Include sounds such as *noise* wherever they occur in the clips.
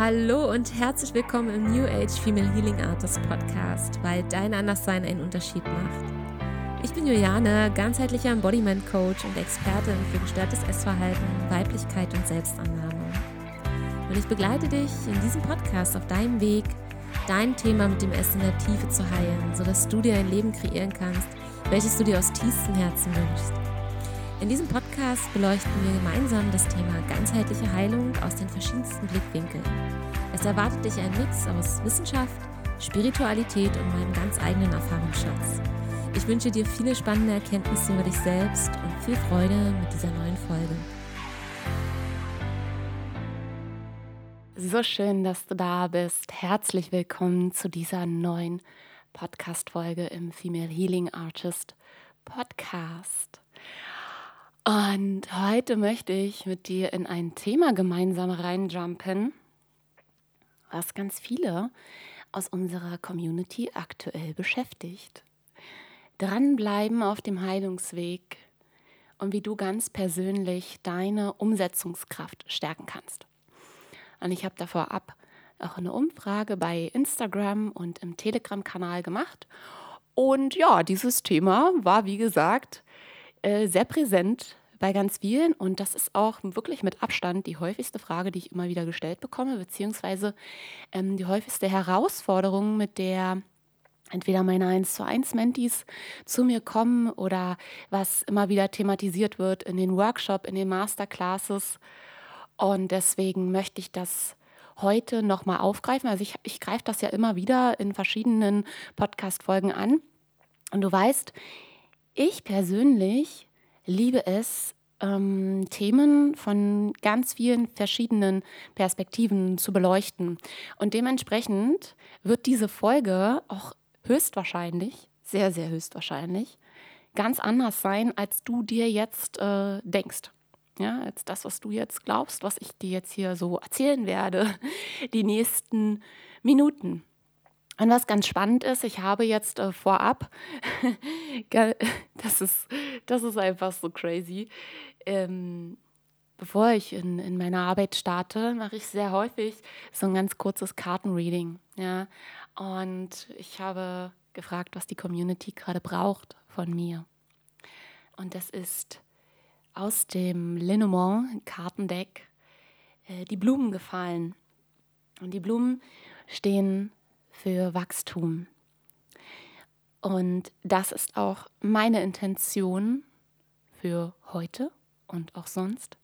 Hallo und herzlich willkommen im New Age Female Healing Artist Podcast, weil dein Anderssein einen Unterschied macht. Ich bin Juliane, ganzheitlicher Embodiment Coach und Expertin für gestörtes Essverhalten, Weiblichkeit und Selbstannahme. Und ich begleite dich in diesem Podcast auf deinem Weg, dein Thema mit dem Essen in der Tiefe zu heilen, sodass du dir ein Leben kreieren kannst, welches du dir aus tiefstem Herzen wünschst. In diesem Podcast beleuchten wir gemeinsam das Thema ganzheitliche Heilung aus den verschiedensten Blickwinkeln. Es erwartet dich ein Mix aus Wissenschaft, Spiritualität und meinem ganz eigenen Erfahrungsschatz. Ich wünsche dir viele spannende Erkenntnisse über dich selbst und viel Freude mit dieser neuen Folge. So schön, dass du da bist. Herzlich willkommen zu dieser neuen Podcast-Folge im Female Healing Artist Podcast. Und heute möchte ich mit dir in ein Thema gemeinsam reinjumpen, was ganz viele aus unserer Community aktuell beschäftigt. Dranbleiben auf dem Heilungsweg und wie du ganz persönlich deine Umsetzungskraft stärken kannst. Und ich habe da vorab auch eine Umfrage bei Instagram und im Telegram-Kanal gemacht. Und ja, dieses Thema war, wie gesagt, äh, sehr präsent bei ganz vielen und das ist auch wirklich mit Abstand die häufigste Frage, die ich immer wieder gestellt bekomme, beziehungsweise ähm, die häufigste Herausforderung, mit der entweder meine 1 zu 1 Mentis zu mir kommen oder was immer wieder thematisiert wird in den Workshop, in den Masterclasses. Und deswegen möchte ich das heute nochmal aufgreifen. Also ich, ich greife das ja immer wieder in verschiedenen Podcast-Folgen an. Und du weißt, ich persönlich liebe es, ähm, Themen von ganz vielen verschiedenen Perspektiven zu beleuchten. Und dementsprechend wird diese Folge auch höchstwahrscheinlich, sehr, sehr höchstwahrscheinlich, ganz anders sein, als du dir jetzt äh, denkst. Ja, als das, was du jetzt glaubst, was ich dir jetzt hier so erzählen werde, *laughs* die nächsten Minuten. Und was ganz spannend ist, ich habe jetzt äh, vorab, *laughs* das, ist, das ist einfach so crazy, ähm, bevor ich in, in meine Arbeit starte, mache ich sehr häufig so ein ganz kurzes Kartenreading. Ja? Und ich habe gefragt, was die Community gerade braucht von mir. Und das ist aus dem Lenormand Kartendeck äh, die Blumen gefallen. Und die Blumen stehen für Wachstum. Und das ist auch meine Intention für heute und auch sonst,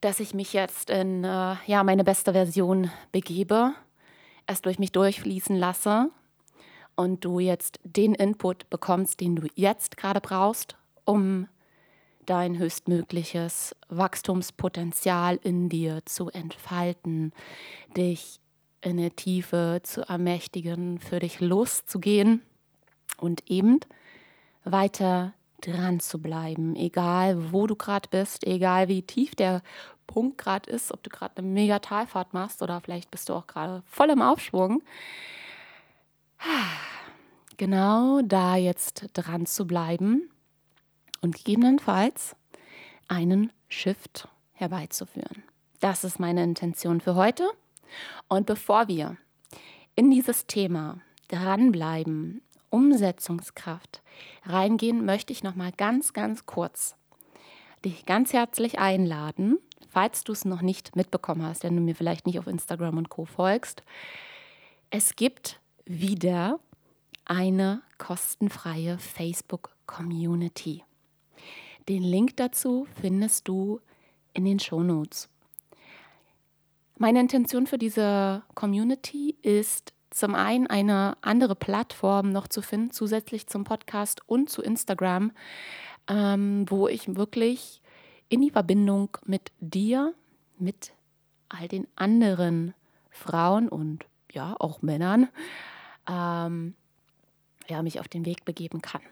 dass ich mich jetzt in äh, ja, meine beste Version begebe, es durch mich durchfließen lasse und du jetzt den Input bekommst, den du jetzt gerade brauchst, um dein höchstmögliches Wachstumspotenzial in dir zu entfalten, dich in der Tiefe zu ermächtigen, für dich loszugehen und eben weiter dran zu bleiben, egal wo du gerade bist, egal wie tief der Punkt gerade ist, ob du gerade eine mega Talfahrt machst oder vielleicht bist du auch gerade voll im Aufschwung. Genau da jetzt dran zu bleiben und gegebenenfalls einen Shift herbeizuführen. Das ist meine Intention für heute. Und bevor wir in dieses Thema dranbleiben, Umsetzungskraft reingehen, möchte ich noch mal ganz, ganz kurz dich ganz herzlich einladen, falls du es noch nicht mitbekommen hast, wenn du mir vielleicht nicht auf Instagram und Co folgst. Es gibt wieder eine kostenfreie Facebook Community. Den Link dazu findest du in den Shownotes. Meine Intention für diese Community ist zum einen eine andere Plattform noch zu finden, zusätzlich zum Podcast und zu Instagram, ähm, wo ich wirklich in die Verbindung mit dir, mit all den anderen Frauen und ja auch Männern, ähm, ja, mich auf den Weg begeben kann.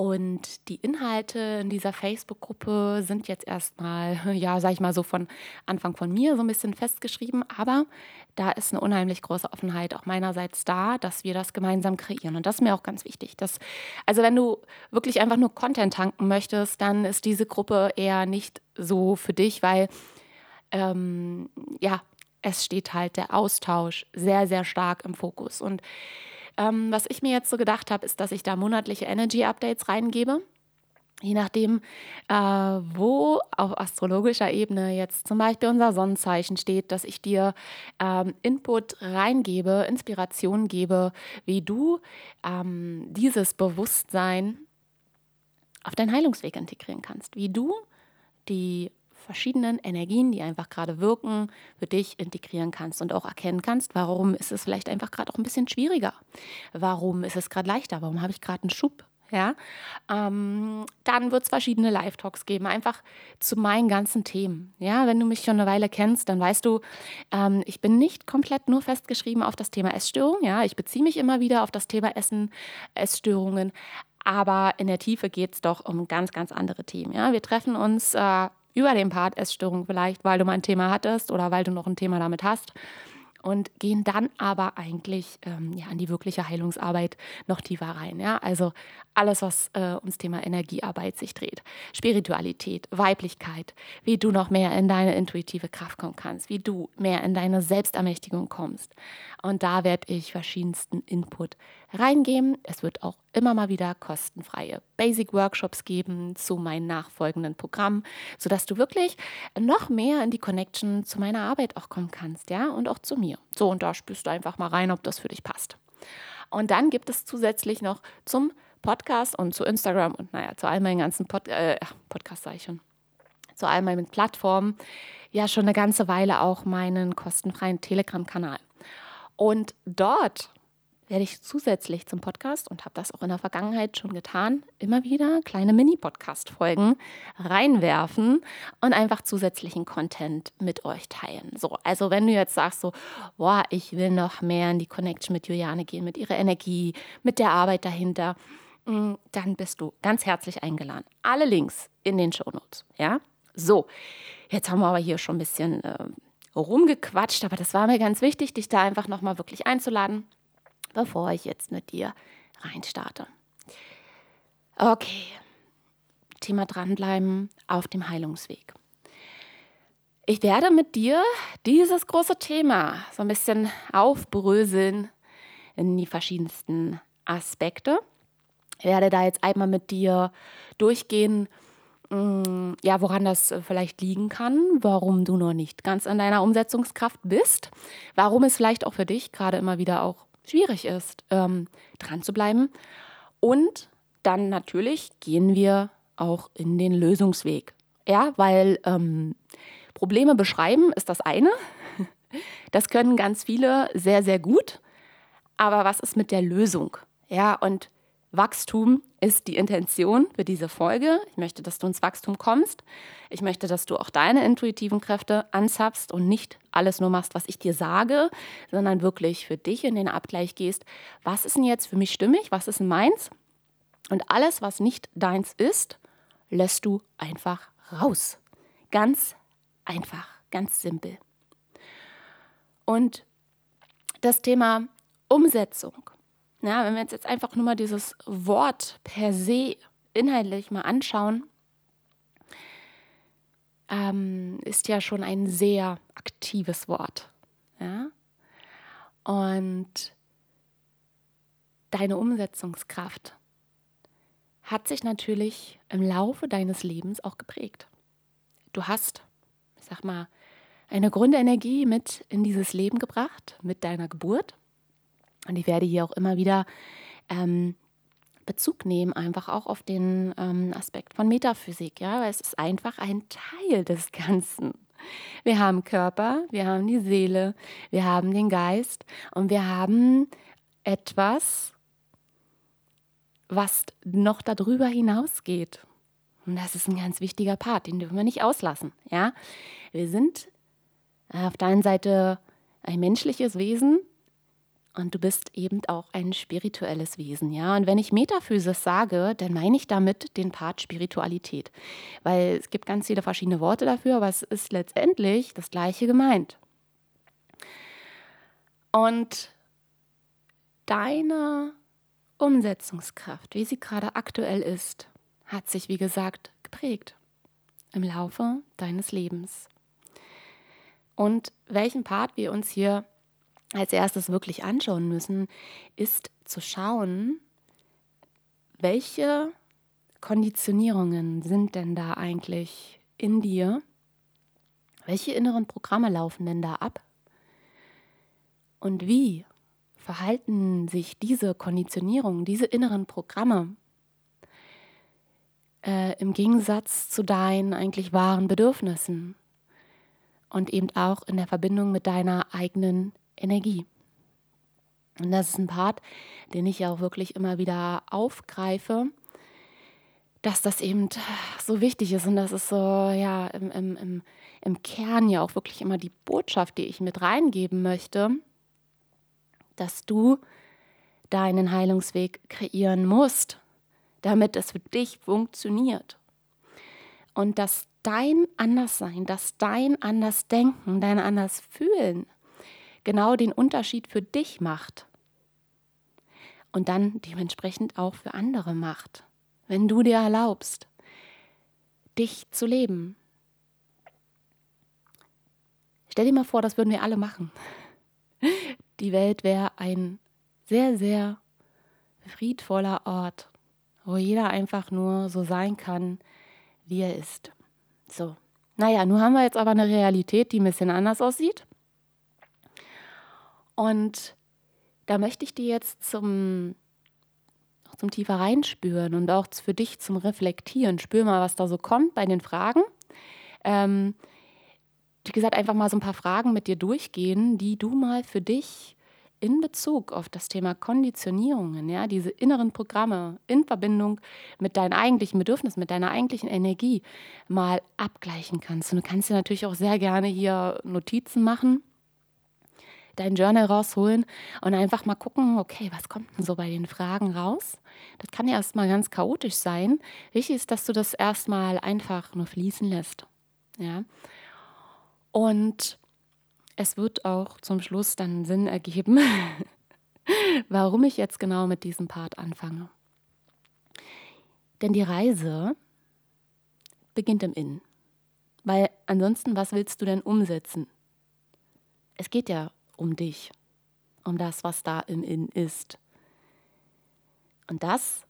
Und die Inhalte in dieser Facebook-Gruppe sind jetzt erstmal, *laughs* ja, sag ich mal so von Anfang von mir so ein bisschen festgeschrieben, aber da ist eine unheimlich große Offenheit auch meinerseits da, dass wir das gemeinsam kreieren. Und das ist mir auch ganz wichtig. Dass, also wenn du wirklich einfach nur Content tanken möchtest, dann ist diese Gruppe eher nicht so für dich, weil ähm, ja, es steht halt der Austausch sehr, sehr stark im Fokus. Und ähm, was ich mir jetzt so gedacht habe, ist, dass ich da monatliche Energy-Updates reingebe. Je nachdem, äh, wo auf astrologischer Ebene jetzt zum Beispiel unser Sonnenzeichen steht, dass ich dir ähm, Input reingebe, Inspiration gebe, wie du ähm, dieses Bewusstsein auf deinen Heilungsweg integrieren kannst, wie du die verschiedenen Energien, die einfach gerade wirken, für dich integrieren kannst und auch erkennen kannst, warum ist es vielleicht einfach gerade auch ein bisschen schwieriger. Warum ist es gerade leichter? Warum habe ich gerade einen Schub? Ja, ähm, dann wird es verschiedene Live-Talks geben, einfach zu meinen ganzen Themen. Ja, wenn du mich schon eine Weile kennst, dann weißt du, ähm, ich bin nicht komplett nur festgeschrieben auf das Thema Essstörung. Ja, ich beziehe mich immer wieder auf das Thema Essen, Essstörungen, aber in der Tiefe geht es doch um ganz, ganz andere Themen. Ja, wir treffen uns äh, über den Part Essstörung vielleicht, weil du mal ein Thema hattest oder weil du noch ein Thema damit hast und gehen dann aber eigentlich ähm, ja, an die wirkliche Heilungsarbeit noch tiefer rein. Ja? Also alles, was äh, ums Thema Energiearbeit sich dreht. Spiritualität, Weiblichkeit, wie du noch mehr in deine intuitive Kraft kommen kannst, wie du mehr in deine Selbstermächtigung kommst. Und da werde ich verschiedensten Input reingeben. Es wird auch immer mal wieder kostenfreie Basic-Workshops geben zu meinen nachfolgenden Programmen, sodass du wirklich noch mehr in die Connection zu meiner Arbeit auch kommen kannst, ja, und auch zu mir. So, und da spürst du einfach mal rein, ob das für dich passt. Und dann gibt es zusätzlich noch zum Podcast und zu Instagram und naja, zu all meinen ganzen Pod äh, Podcast, sage ich schon, zu all meinen Plattformen, ja schon eine ganze Weile auch meinen kostenfreien Telegram-Kanal. Und dort werde ich zusätzlich zum Podcast und habe das auch in der Vergangenheit schon getan, immer wieder kleine Mini-Podcast-Folgen reinwerfen und einfach zusätzlichen Content mit euch teilen. So, also wenn du jetzt sagst so, boah, ich will noch mehr in die Connection mit Juliane gehen, mit ihrer Energie, mit der Arbeit dahinter, dann bist du ganz herzlich eingeladen. Alle Links in den Shownotes, ja? So, jetzt haben wir aber hier schon ein bisschen äh, rumgequatscht, aber das war mir ganz wichtig, dich da einfach nochmal wirklich einzuladen bevor ich jetzt mit dir reinstarte. Okay, Thema dranbleiben auf dem Heilungsweg. Ich werde mit dir dieses große Thema so ein bisschen aufbröseln in die verschiedensten Aspekte. Werde da jetzt einmal mit dir durchgehen, mm, ja, woran das vielleicht liegen kann, warum du noch nicht ganz an deiner Umsetzungskraft bist, warum es vielleicht auch für dich gerade immer wieder auch schwierig ist, ähm, dran zu bleiben. Und dann natürlich gehen wir auch in den Lösungsweg. Ja, weil ähm, Probleme beschreiben ist das eine. *laughs* Das können ganz viele sehr, sehr gut. Aber was ist mit der Lösung? Ja, und Wachstum ist die Intention für diese Folge. Ich möchte, dass du ins Wachstum kommst. Ich möchte, dass du auch deine intuitiven Kräfte anzapfst und nicht alles nur machst, was ich dir sage, sondern wirklich für dich in den Abgleich gehst. Was ist denn jetzt für mich stimmig? Was ist denn meins? Und alles, was nicht deins ist, lässt du einfach raus. Ganz einfach, ganz simpel. Und das Thema Umsetzung ja, wenn wir uns jetzt einfach nur mal dieses Wort per se inhaltlich mal anschauen, ähm, ist ja schon ein sehr aktives Wort. Ja? Und deine Umsetzungskraft hat sich natürlich im Laufe deines Lebens auch geprägt. Du hast, ich sag mal, eine Grundenergie mit in dieses Leben gebracht, mit deiner Geburt. Und ich werde hier auch immer wieder ähm, Bezug nehmen, einfach auch auf den ähm, Aspekt von Metaphysik, ja, weil es ist einfach ein Teil des *laughs* Ganzen. Wir haben Körper, wir haben die Seele, wir haben den Geist und wir haben etwas, was noch darüber hinausgeht. Und das ist ein ganz wichtiger Part, den dürfen wir nicht auslassen. Ja? Wir sind auf der einen Seite ein menschliches Wesen, und du bist eben auch ein spirituelles Wesen, ja. Und wenn ich Metaphysis sage, dann meine ich damit den Part Spiritualität. Weil es gibt ganz viele verschiedene Worte dafür, aber es ist letztendlich das Gleiche gemeint. Und deine Umsetzungskraft, wie sie gerade aktuell ist, hat sich, wie gesagt, geprägt im Laufe deines Lebens. Und welchen Part wir uns hier als erstes wirklich anschauen müssen, ist zu schauen, welche Konditionierungen sind denn da eigentlich in dir? Welche inneren Programme laufen denn da ab? Und wie verhalten sich diese Konditionierungen, diese inneren Programme äh, im Gegensatz zu deinen eigentlich wahren Bedürfnissen und eben auch in der Verbindung mit deiner eigenen Energie. Und das ist ein Part, den ich auch wirklich immer wieder aufgreife, dass das eben so wichtig ist und das ist so, ja, im, im, im, im Kern ja auch wirklich immer die Botschaft, die ich mit reingeben möchte, dass du deinen Heilungsweg kreieren musst, damit es für dich funktioniert. Und dass dein Anderssein, dass dein Andersdenken, dein Andersfühlen genau den Unterschied für dich macht. Und dann dementsprechend auch für andere macht, wenn du dir erlaubst, dich zu leben. Stell dir mal vor, das würden wir alle machen. Die Welt wäre ein sehr, sehr friedvoller Ort, wo jeder einfach nur so sein kann, wie er ist. So. Naja, nun haben wir jetzt aber eine Realität, die ein bisschen anders aussieht. Und da möchte ich dir jetzt zum, zum tiefer reinspüren und auch für dich zum Reflektieren. Spür mal, was da so kommt bei den Fragen. Ähm, wie gesagt, einfach mal so ein paar Fragen mit dir durchgehen, die du mal für dich in Bezug auf das Thema Konditionierungen, ja, diese inneren Programme in Verbindung mit deinen eigentlichen Bedürfnissen, mit deiner eigentlichen Energie mal abgleichen kannst. Und du kannst dir natürlich auch sehr gerne hier Notizen machen, dein Journal rausholen und einfach mal gucken, okay, was kommt denn so bei den Fragen raus? Das kann ja erstmal ganz chaotisch sein. Wichtig ist, dass du das erstmal einfach nur fließen lässt. Ja. Und es wird auch zum Schluss dann Sinn ergeben, *laughs* warum ich jetzt genau mit diesem Part anfange. Denn die Reise beginnt im Innen. Weil ansonsten, was willst du denn umsetzen? Es geht ja um dich, um das, was da im Innen ist. Und das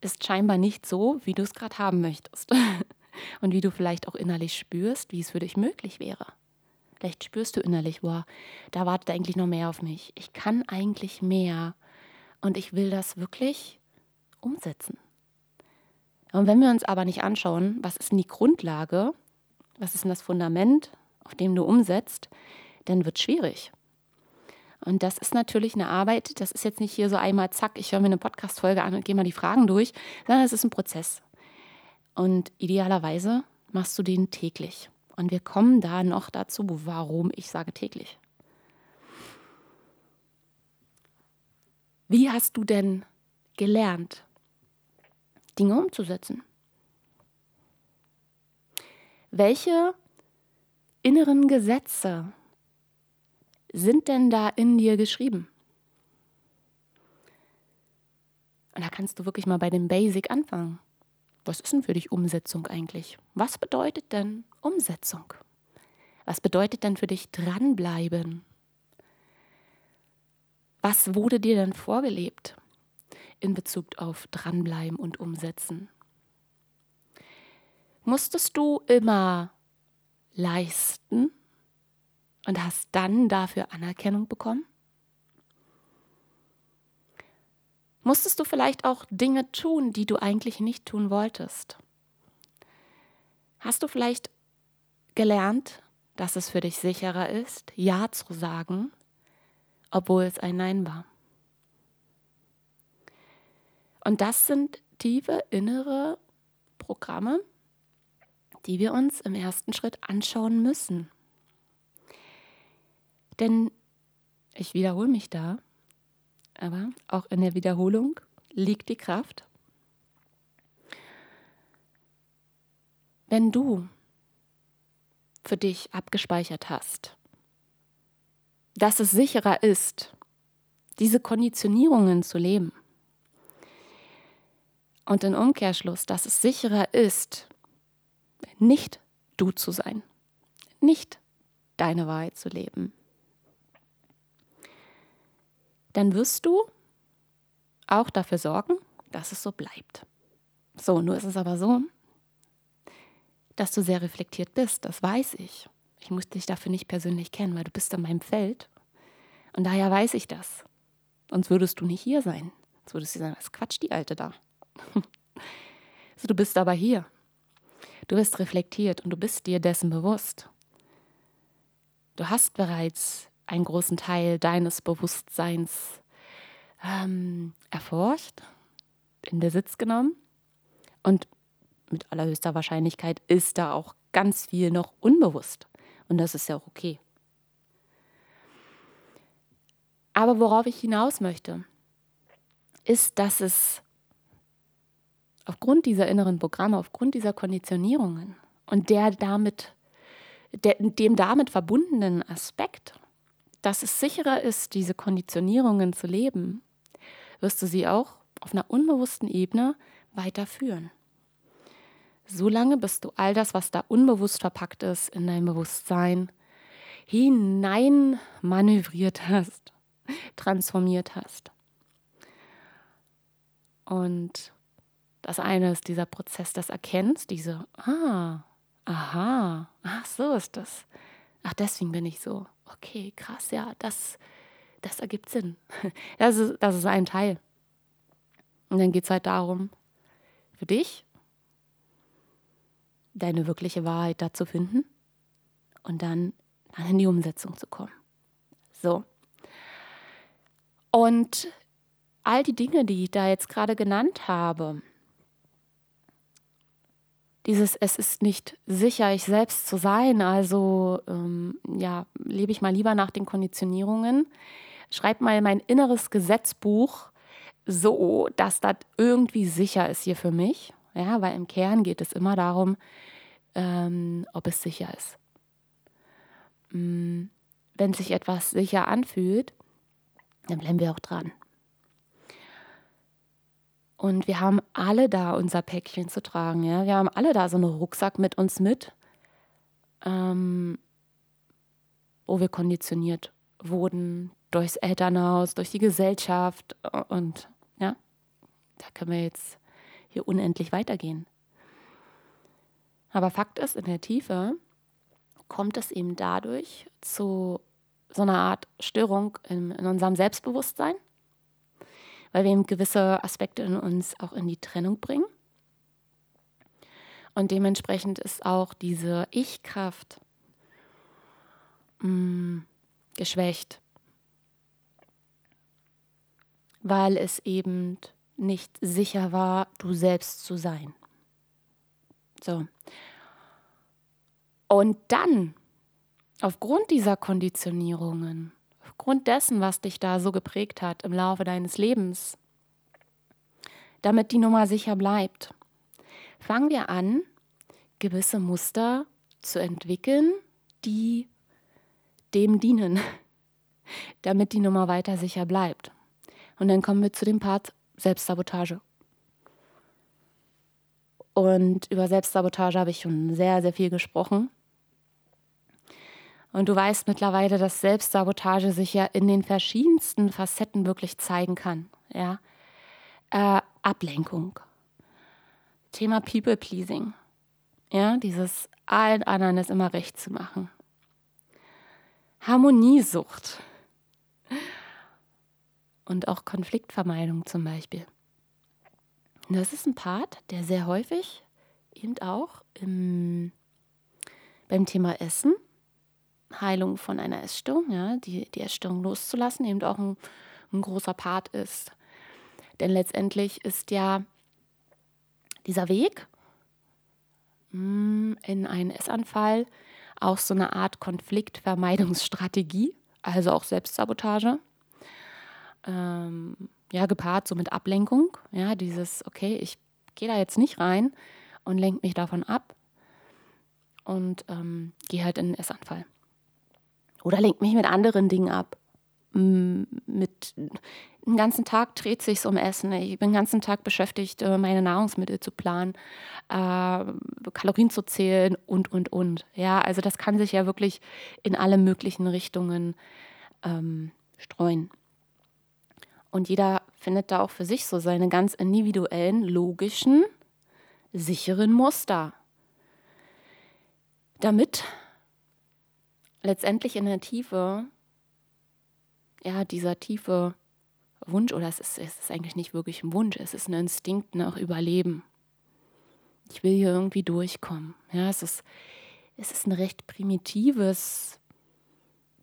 ist scheinbar nicht so, wie du es gerade haben möchtest. *laughs* Und wie du vielleicht auch innerlich spürst, wie es für dich möglich wäre. Vielleicht spürst du innerlich, wow, da wartet eigentlich noch mehr auf mich. Ich kann eigentlich mehr und ich will das wirklich umsetzen. Und wenn wir uns aber nicht anschauen, was ist denn die Grundlage, was ist denn das Fundament, auf dem du umsetzt, dann wird es schwierig. Und das ist natürlich eine Arbeit, das ist jetzt nicht hier so einmal, zack, ich höre mir eine Podcast-Folge an und gehe mal die Fragen durch, sondern es ist ein Prozess. Und idealerweise machst du den täglich. Und wir kommen da noch dazu, warum ich sage täglich. Wie hast du denn gelernt, Dinge umzusetzen? Welche inneren Gesetze sind denn da in dir geschrieben? Und da kannst du wirklich mal bei dem Basic anfangen. Was ist denn für dich Umsetzung eigentlich? Was bedeutet denn Umsetzung? Was bedeutet denn für dich dranbleiben? Was wurde dir denn vorgelebt in Bezug auf dranbleiben und umsetzen? Musstest du immer leisten und hast dann dafür Anerkennung bekommen? Musstest du vielleicht auch Dinge tun, die du eigentlich nicht tun wolltest? Hast du vielleicht gelernt, dass es für dich sicherer ist, Ja zu sagen, obwohl es ein Nein war? Und das sind tiefe innere Programme, die wir uns im ersten Schritt anschauen müssen. Denn ich wiederhole mich da, aber auch in der Wiederholung liegt die Kraft. Wenn du für dich abgespeichert hast, dass es sicherer ist, diese Konditionierungen zu leben. Und im Umkehrschluss, dass es sicherer ist, nicht du zu sein, nicht deine Wahrheit zu leben, dann wirst du auch dafür sorgen, dass es so bleibt. So, nur ist es aber so, dass du sehr reflektiert bist, das weiß ich. Ich muss dich dafür nicht persönlich kennen, weil du bist in meinem Feld. Und daher weiß ich das. Sonst würdest du nicht hier sein. Sonst würdest du sagen, was quatscht die Alte da? *laughs* so, du bist aber hier. Du bist reflektiert und du bist dir dessen bewusst. Du hast bereits einen großen Teil deines Bewusstseins ähm, erforscht, in Besitz genommen und mit allerhöchster Wahrscheinlichkeit ist da auch ganz viel noch unbewusst. Und das ist ja auch okay. Aber worauf ich hinaus möchte, ist, dass es aufgrund dieser inneren Programme, aufgrund dieser Konditionierungen und der damit, der, dem damit verbundenen Aspekt, dass es sicherer ist, diese Konditionierungen zu leben, wirst du sie auch auf einer unbewussten Ebene weiterführen. Solange bis du all das, was da unbewusst verpackt ist, in dein Bewusstsein hinein manövriert hast, transformiert hast. Und das eine ist dieser Prozess des Erkennens, diese, ah, aha, ach, so ist das. Ach, deswegen bin ich so. Okay, krass, ja, das, das ergibt Sinn. *laughs* Das ist, das ist ein Teil. Und dann geht es halt darum, für dich deine wirkliche Wahrheit da zu finden und dann, dann in die Umsetzung zu kommen. So. Und all die Dinge, die ich da jetzt gerade genannt habe, dieses Es ist nicht sicher, ich selbst zu sein, also ähm, ja, lebe ich mal lieber nach den Konditionierungen, schreib mal mein inneres Gesetzbuch so, dass das irgendwie sicher ist hier für mich. Ja, weil im Kern geht es immer darum, ähm, ob es sicher ist. Mm, wenn sich etwas sicher anfühlt, dann bleiben wir auch dran. Und wir haben alle da unser Päckchen zu tragen. Ja? Wir haben alle da so einen Rucksack mit uns mit, ähm, wo wir konditioniert wurden durchs Elternhaus, durch die Gesellschaft und ja, da können wir jetzt hier unendlich weitergehen. Aber Fakt ist, in der Tiefe kommt es eben dadurch zu so einer Art Störung in, in unserem Selbstbewusstsein, weil wir eben gewisse Aspekte in uns auch in die Trennung bringen. Und dementsprechend ist auch diese Ich-Kraft mm, geschwächt, weil es eben nicht sicher war, du selbst zu sein. So. Und dann, aufgrund dieser Konditionierungen, aufgrund dessen, was dich da so geprägt hat im Laufe deines Lebens, damit die Nummer sicher bleibt, fangen wir an, gewisse Muster zu entwickeln, die dem dienen, *laughs* damit die Nummer weiter sicher bleibt. Und dann kommen wir zu dem Part Selbstsabotage. Und über Selbstsabotage habe ich schon sehr, sehr viel gesprochen. Und du weißt mittlerweile, dass Selbstsabotage sich ja in den verschiedensten Facetten wirklich zeigen kann. Ja? Äh, Ablenkung. Thema People Pleasing. Ja, dieses allen anderen es immer recht zu machen. Harmoniesucht. Und auch Konfliktvermeidung zum Beispiel. Das ist ein Part, der sehr häufig eben auch im, beim Thema Essen, Heilung von einer Essstörung, ja, die, die Essstörung loszulassen, eben auch ein, ein großer Part ist. Denn letztendlich ist ja dieser Weg hm, in einen Essanfall auch so eine Art Konfliktvermeidungsstrategie, also auch Selbstsabotage. Ähm, ja, gepaart so mit Ablenkung. Ja, dieses, okay, ich gehe da jetzt nicht rein und lenke mich davon ab und ähm, gehe halt in den Essanfall. Oder lenke mich mit anderen Dingen ab. mit den ganzen Tag dreht sich um Essen. Ich bin den ganzen Tag beschäftigt, äh, meine Nahrungsmittel zu planen, äh, Kalorien zu zählen und, und, und. Ja, also das kann sich ja wirklich in alle möglichen Richtungen ähm, streuen. Und jeder findet da auch für sich so seine ganz individuellen, logischen, sicheren Muster. Damit letztendlich in der Tiefe, ja, dieser tiefe Wunsch, oder es ist, es ist eigentlich nicht wirklich ein Wunsch, es ist ein Instinkt nach Überleben. Ich will hier irgendwie durchkommen. Ja, es ist, es ist ein recht primitives,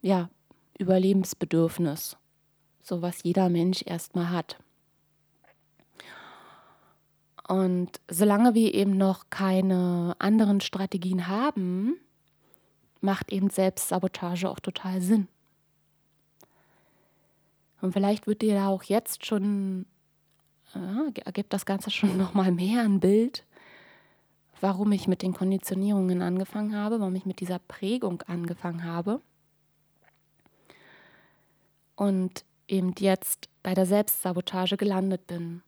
ja, Überlebensbedürfnis. So was jeder Mensch erstmal hat. Und solange wir eben noch keine anderen Strategien haben, macht eben Selbstsabotage auch total Sinn. Und vielleicht wird dir da auch jetzt schon, äh, ergibt das Ganze schon *laughs* nochmal mehr ein Bild, warum ich mit den Konditionierungen angefangen habe, warum ich mit dieser Prägung angefangen habe. Und eben jetzt bei der Selbstsabotage gelandet bin.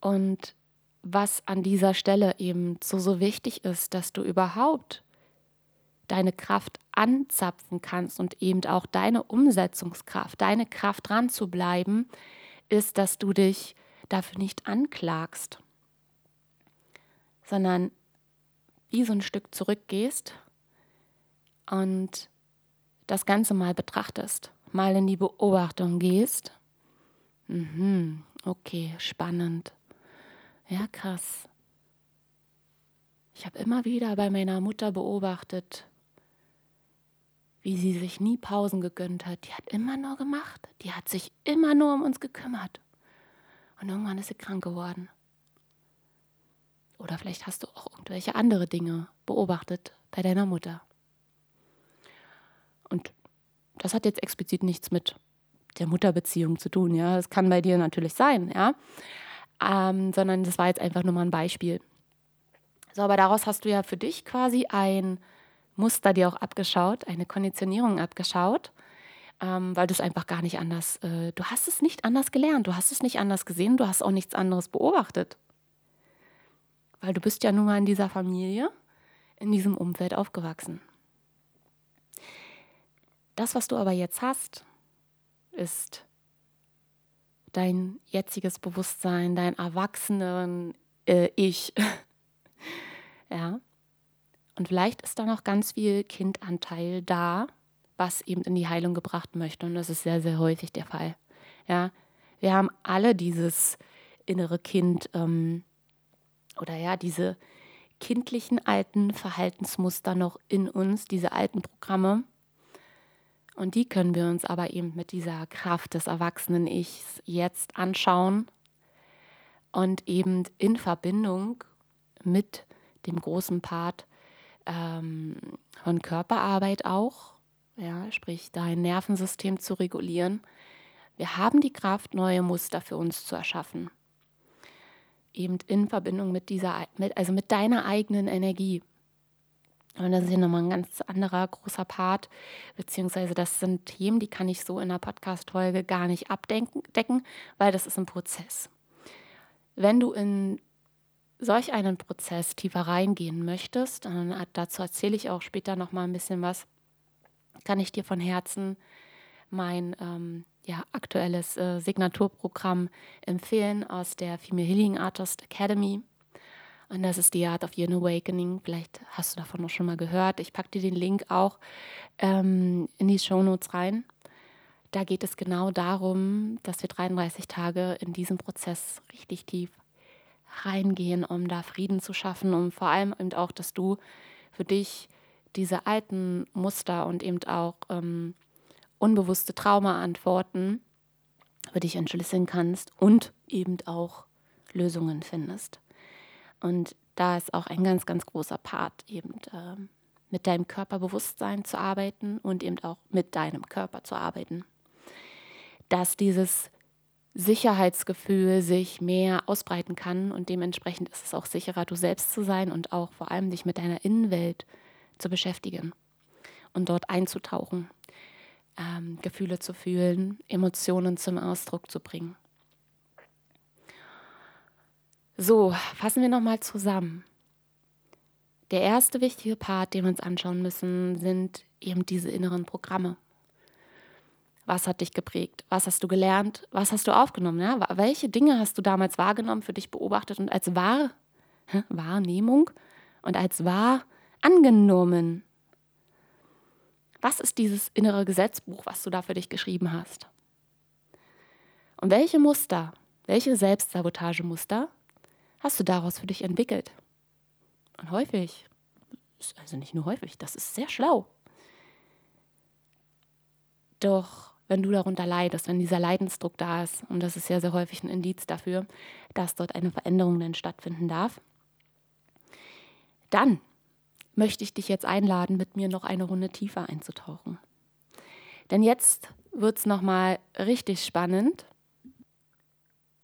Und was an dieser Stelle eben so, so wichtig ist, dass du überhaupt deine Kraft anzapfen kannst und eben auch deine Umsetzungskraft, deine Kraft dran zu bleiben, ist, dass du dich dafür nicht anklagst, sondern wie so ein Stück zurückgehst und das Ganze mal betrachtest, mal in die Beobachtung gehst. Mhm, okay, spannend. Ja, krass. Ich habe immer wieder bei meiner Mutter beobachtet, wie sie sich nie Pausen gegönnt hat. Die hat immer nur gemacht. Die hat sich immer nur um uns gekümmert. Und irgendwann ist sie krank geworden. Oder vielleicht hast du auch irgendwelche andere Dinge beobachtet bei deiner Mutter. Und das hat jetzt explizit nichts mit der Mutterbeziehung zu tun. Ja, das kann bei dir natürlich sein, ja. Ähm, sondern das war jetzt einfach nur mal ein Beispiel. So, aber daraus hast du ja für dich quasi ein Muster dir auch abgeschaut, eine Konditionierung abgeschaut, ähm, weil du es einfach gar nicht anders, äh, du hast es nicht anders gelernt, du hast es nicht anders gesehen, du hast auch nichts anderes beobachtet. Weil du bist ja nun mal in dieser Familie, in diesem Umfeld aufgewachsen. Das, was du aber jetzt hast, ist dein jetziges Bewusstsein, dein erwachsenen äh, Ich. *laughs* ja. Und vielleicht ist da noch ganz viel Kindanteil da, was eben in die Heilung gebracht möchte. Und das ist sehr, sehr häufig der Fall. Ja, wir haben alle dieses innere Kind ähm, oder ja, diese kindlichen alten Verhaltensmuster noch in uns, diese alten Programme. Und die können wir uns aber eben mit dieser Kraft des erwachsenen Ichs jetzt anschauen und eben in Verbindung mit dem großen Part ähm, von Körperarbeit auch, ja, sprich dein Nervensystem zu regulieren. Wir haben die Kraft, neue Muster für uns zu erschaffen. Eben in Verbindung mit dieser, mit, also mit deiner eigenen Energie. Und das ist hier nochmal ein ganz anderer großer Part, beziehungsweise das sind Themen, die kann ich so in einer Podcast-Folge gar nicht abdecken, weil das ist ein Prozess. Wenn du in solch einen Prozess tiefer reingehen möchtest, dann dazu erzähle ich auch später noch mal ein bisschen was, kann ich dir von Herzen mein ähm, ja, aktuelles äh, Signaturprogramm empfehlen aus der Female Healing Artist Academy. Und das ist die Art of Your Awakening. Vielleicht hast du davon noch schon mal gehört. Ich packe dir den Link auch ähm, in die Show Notes rein. Da geht es genau darum, dass wir 33 Tage in diesem Prozess richtig tief reingehen, um da Frieden zu schaffen, um vor allem eben auch, dass du für dich diese alten Muster und eben auch ähm, unbewusste Traumaantworten für dich entschlüsseln kannst und eben auch Lösungen findest. Und da ist auch ein ganz, ganz großer Part, eben äh, mit deinem Körperbewusstsein zu arbeiten und eben auch mit deinem Körper zu arbeiten. Dass dieses Sicherheitsgefühl sich mehr ausbreiten kann und dementsprechend ist es auch sicherer, du selbst zu sein und auch vor allem dich mit deiner Innenwelt zu beschäftigen und dort einzutauchen. ähm, Gefühle zu fühlen, Emotionen zum Ausdruck zu bringen. So, fassen wir nochmal zusammen. Der erste wichtige Part, den wir uns anschauen müssen, sind eben diese inneren Programme. Was hat dich geprägt? Was hast du gelernt? Was hast du aufgenommen? Ja? Welche Dinge hast du damals wahrgenommen, für dich beobachtet und als wahr, Wahrnehmung und als wahr angenommen? Was ist dieses innere Gesetzbuch, was du da für dich geschrieben hast? Und welche Muster, welche Selbstsabotagemuster hast du daraus für dich entwickelt? Und häufig, also nicht nur häufig, das ist sehr schlau. Doch wenn du darunter leidest, wenn dieser Leidensdruck da ist, und das ist ja sehr häufig ein Indiz dafür, dass dort eine Veränderung dann stattfinden darf, dann möchte ich dich jetzt einladen, mit mir noch eine Runde tiefer einzutauchen. Denn jetzt wird es nochmal richtig spannend.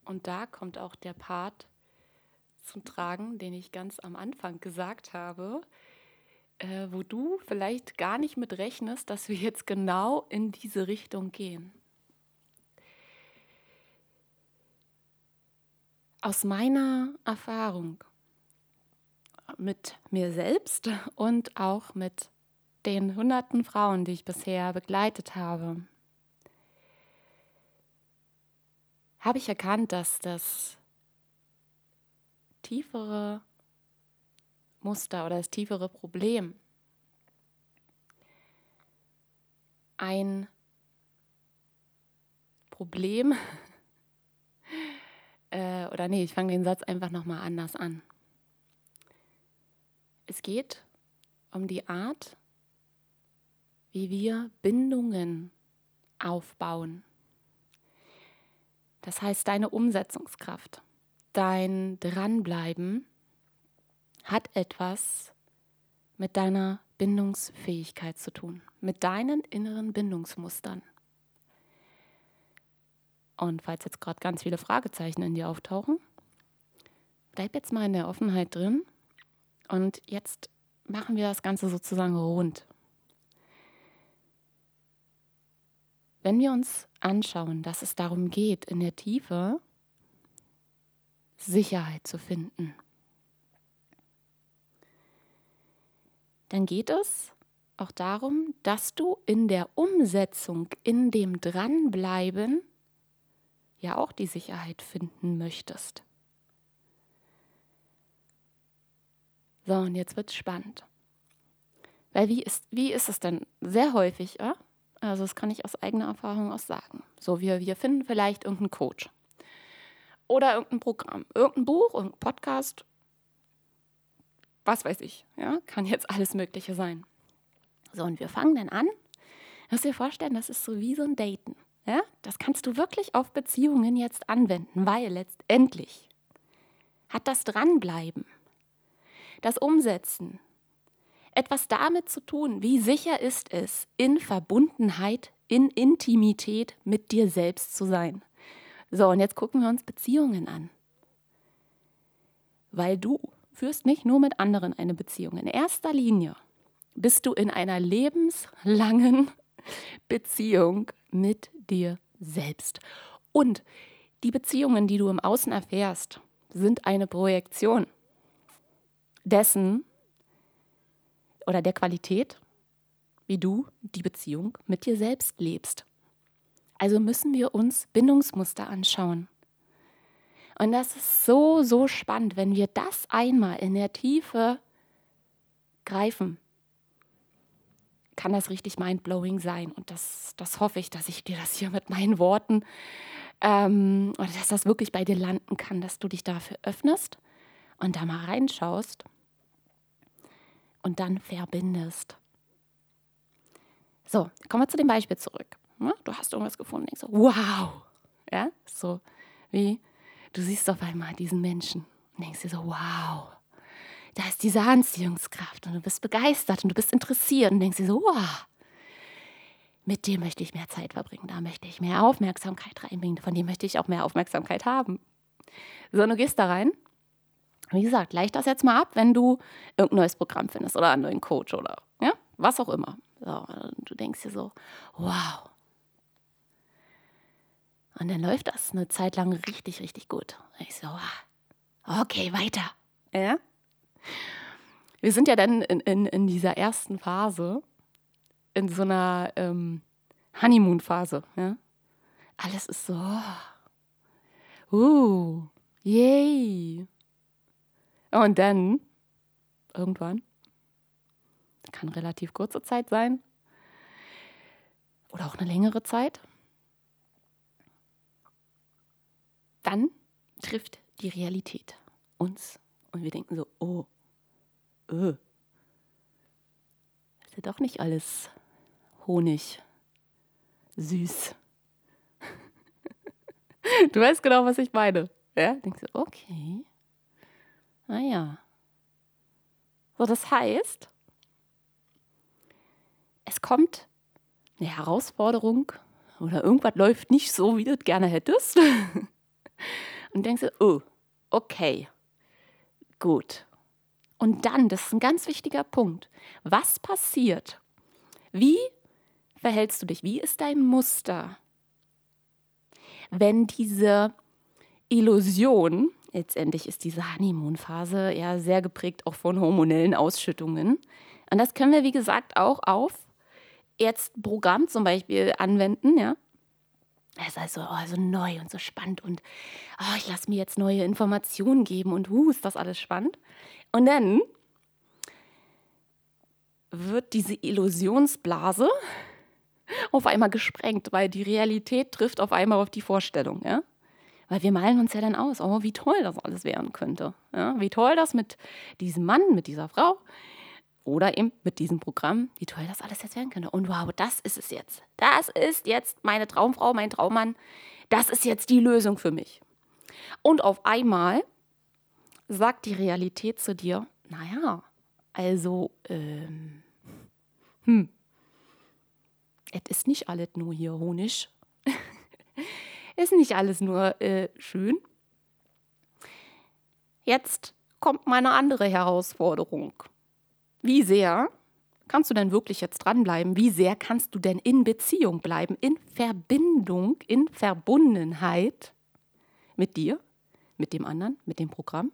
Und da kommt auch der Part zum Tragen, den ich ganz am Anfang gesagt habe, äh, wo du vielleicht gar nicht mit rechnest, dass wir jetzt genau in diese Richtung gehen. Aus meiner Erfahrung mit mir selbst und auch mit den hunderten Frauen, die ich bisher begleitet habe, habe ich erkannt, dass das tiefere Muster oder das tiefere Problem ein Problem *laughs* äh, oder nee, ich fange den Satz einfach nochmal anders an. Es geht um die Art, wie wir Bindungen aufbauen. Das heißt, deine Umsetzungskraft dein Dranbleiben hat etwas mit deiner Bindungsfähigkeit zu tun, mit deinen inneren Bindungsmustern. Und falls jetzt gerade ganz viele Fragezeichen in dir auftauchen, bleib jetzt mal in der Offenheit drin und jetzt machen wir das Ganze sozusagen rund. Wenn wir uns anschauen, dass es darum geht, in der Tiefe Sicherheit zu finden. Dann geht es auch darum, dass du in der Umsetzung, in dem Dranbleiben, ja auch die Sicherheit finden möchtest. So, und jetzt wird es spannend. Weil wie ist, wie ist es denn sehr häufig, äh? also das kann ich aus eigener Erfahrung auch sagen. So, wir, wir finden vielleicht irgendeinen Coach oder irgendein Programm, irgendein Buch, irgendein Podcast, was weiß ich, ja, kann jetzt alles Mögliche sein. So, und wir fangen dann an. Musst dir vorstellen, das ist so wie so ein Daten. Ja? Das kannst du wirklich auf Beziehungen jetzt anwenden, weil letztendlich hat das Dranbleiben, das Umsetzen, etwas damit zu tun, wie sicher ist es, in Verbundenheit, in Intimität mit dir selbst zu sein. So, und jetzt gucken wir uns Beziehungen an. Weil du führst nicht nur mit anderen eine Beziehung. In erster Linie bist du in einer lebenslangen *laughs* Beziehung mit dir selbst. Und die Beziehungen, die du im Außen erfährst, sind eine Projektion dessen oder der Qualität, wie du die Beziehung mit dir selbst lebst. Also müssen wir uns Bindungsmuster anschauen. Und das ist so, so spannend, wenn wir das einmal in der Tiefe greifen, kann das richtig mindblowing sein. Und das, das hoffe ich, dass ich dir das hier mit meinen Worten ähm, oder dass das wirklich bei dir landen kann, dass du dich dafür öffnest und da mal reinschaust und dann verbindest. So, kommen wir zu dem Beispiel zurück. Ne? Du hast irgendwas gefunden, denkst so, wow. Ja, so wie du siehst auf einmal diesen Menschen und denkst dir so, wow. Da ist diese Anziehungskraft und du bist begeistert und du bist interessiert und denkst dir so, wow. Mit dem möchte ich mehr Zeit verbringen, da möchte ich mehr Aufmerksamkeit reinbringen, von dem möchte ich auch mehr Aufmerksamkeit haben. So, und du gehst da rein. Wie gesagt, leicht das jetzt mal ab, wenn du irgendein neues Programm findest oder einen neuen Coach oder ja, was auch immer. So, du denkst dir so, wow. Und dann läuft das eine Zeit lang richtig, richtig gut. Und ich so, wow. okay, weiter. Ja? Wir sind ja dann in, in, in dieser ersten Phase, in so einer ähm, Honeymoon-Phase. Ja? Alles ist so, uh, yay. Und dann, irgendwann, kann relativ kurze Zeit sein oder auch eine längere Zeit, dann trifft die Realität uns und wir denken so, oh, öh, ist ja doch nicht alles Honig, süß. *laughs* du weißt genau, was ich meine. Ja? Denkst du, okay. Naja. So, das heißt, es kommt eine Herausforderung oder irgendwas läuft nicht so, wie du es gerne hättest. *laughs* Und denkst du, oh, okay, gut. Und dann, das ist ein ganz wichtiger Punkt, was passiert? Wie verhältst du dich? Wie ist dein Muster? Wenn diese Illusion, letztendlich ist diese Honeymoon-Phase ja sehr geprägt auch von hormonellen Ausschüttungen. Und das können wir, wie gesagt, auch auf jetzt Programm zum Beispiel anwenden, ja. Es ist also oh, so neu und so spannend und oh, ich lasse mir jetzt neue Informationen geben und uh, ist das alles spannend. Und dann wird diese Illusionsblase auf einmal gesprengt, weil die Realität trifft auf einmal auf die Vorstellung, ja. Weil wir malen uns ja dann aus, oh, wie toll das alles werden könnte. Ja? Wie toll das mit diesem Mann, mit dieser Frau, oder eben mit diesem Programm, wie toll das alles jetzt werden könnte. Und wow, das ist es jetzt. Das ist jetzt meine Traumfrau, mein Traummann. Das ist jetzt die Lösung für mich. Und auf einmal sagt die Realität zu dir, naja, also, ähm, hm, es ist nicht alles nur hier Honig. *laughs* ist nicht alles nur äh, schön. Jetzt kommt meine andere Herausforderung. Wie sehr kannst du denn wirklich jetzt dranbleiben? Wie sehr kannst du denn in Beziehung bleiben, in Verbindung, in Verbundenheit mit dir, mit dem anderen, mit dem Programm,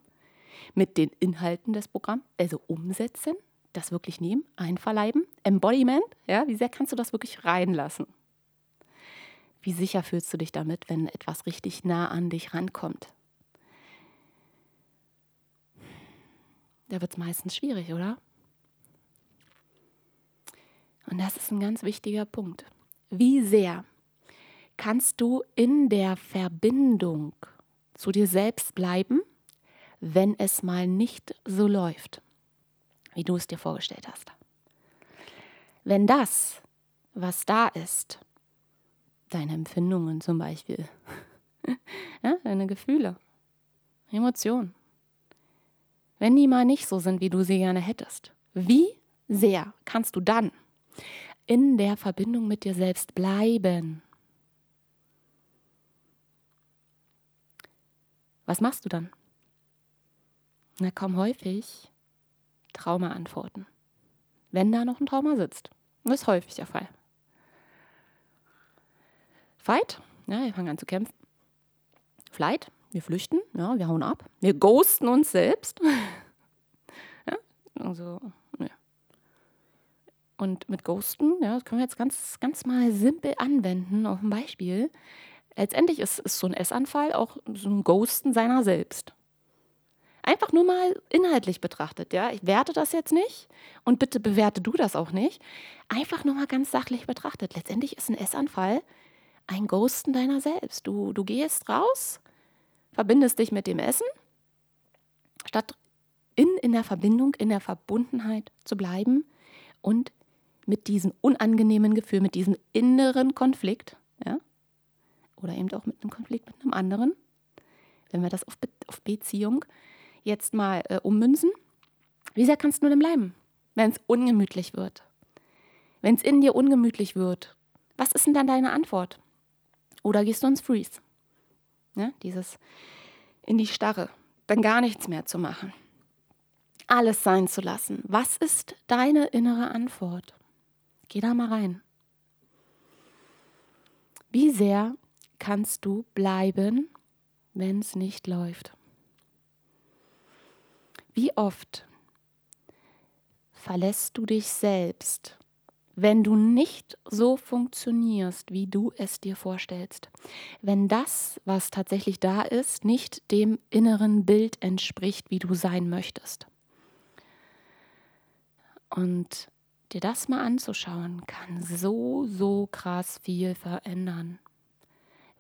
mit den Inhalten des Programms, also umsetzen, das wirklich nehmen, einverleiben, Embodiment, ja, wie sehr kannst du das wirklich reinlassen? Wie sicher fühlst du dich damit, wenn etwas richtig nah an dich rankommt? Da wird es meistens schwierig, oder? Und das ist ein ganz wichtiger Punkt. Wie sehr kannst du in der Verbindung zu dir selbst bleiben, wenn es mal nicht so läuft, wie du es dir vorgestellt hast? Wenn das, was da ist, deine Empfindungen zum Beispiel, *laughs* ja, deine Gefühle, Emotionen, wenn die mal nicht so sind, wie du sie gerne hättest, wie sehr kannst du dann in der Verbindung mit dir selbst bleiben. Was machst du dann? Na, kaum häufig Trauma-Antworten. Wenn da noch ein Trauma sitzt. Das ist häufig der Fall. Fight, ja, wir fangen an zu kämpfen. Flight, wir flüchten, ja, wir hauen ab. Wir ghosten uns selbst. *laughs* ja, also und mit Ghosten, ja, das können wir jetzt ganz, ganz mal simpel anwenden auf ein Beispiel. Letztendlich ist, ist so ein Essanfall auch so ein Ghosten seiner selbst. Einfach nur mal inhaltlich betrachtet, ja. Ich werte das jetzt nicht und bitte bewerte du das auch nicht. Einfach nur mal ganz sachlich betrachtet. Letztendlich ist ein Essanfall ein Ghosten deiner selbst. Du, du gehst raus, verbindest dich mit dem Essen, statt in, in der Verbindung, in der Verbundenheit zu bleiben und mit diesem unangenehmen Gefühl, mit diesem inneren Konflikt, ja, oder eben auch mit einem Konflikt mit einem anderen, wenn wir das auf, Be auf Beziehung jetzt mal äh, ummünzen, wie sehr kannst du denn bleiben, wenn es ungemütlich wird? Wenn es in dir ungemütlich wird, was ist denn dann deine Antwort? Oder gehst du ins Freeze? Ja, dieses in die Starre, dann gar nichts mehr zu machen. Alles sein zu lassen. Was ist deine innere Antwort? Geh da mal rein. Wie sehr kannst du bleiben, wenn es nicht läuft? Wie oft verlässt du dich selbst, wenn du nicht so funktionierst, wie du es dir vorstellst? Wenn das, was tatsächlich da ist, nicht dem inneren Bild entspricht, wie du sein möchtest? Und dir das mal anzuschauen, kann so, so krass viel verändern.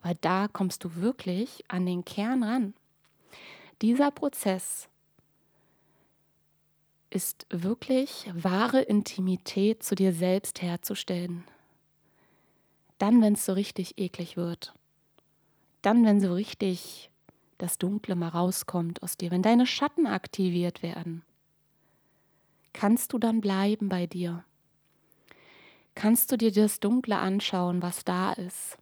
Weil da kommst du wirklich an den Kern ran. Dieser Prozess ist wirklich wahre Intimität zu dir selbst herzustellen. Dann, wenn es so richtig eklig wird. Dann, wenn so richtig das Dunkle mal rauskommt aus dir, wenn deine Schatten aktiviert werden kannst du dann bleiben bei dir? Kannst du dir das Dunkle anschauen, was da ist?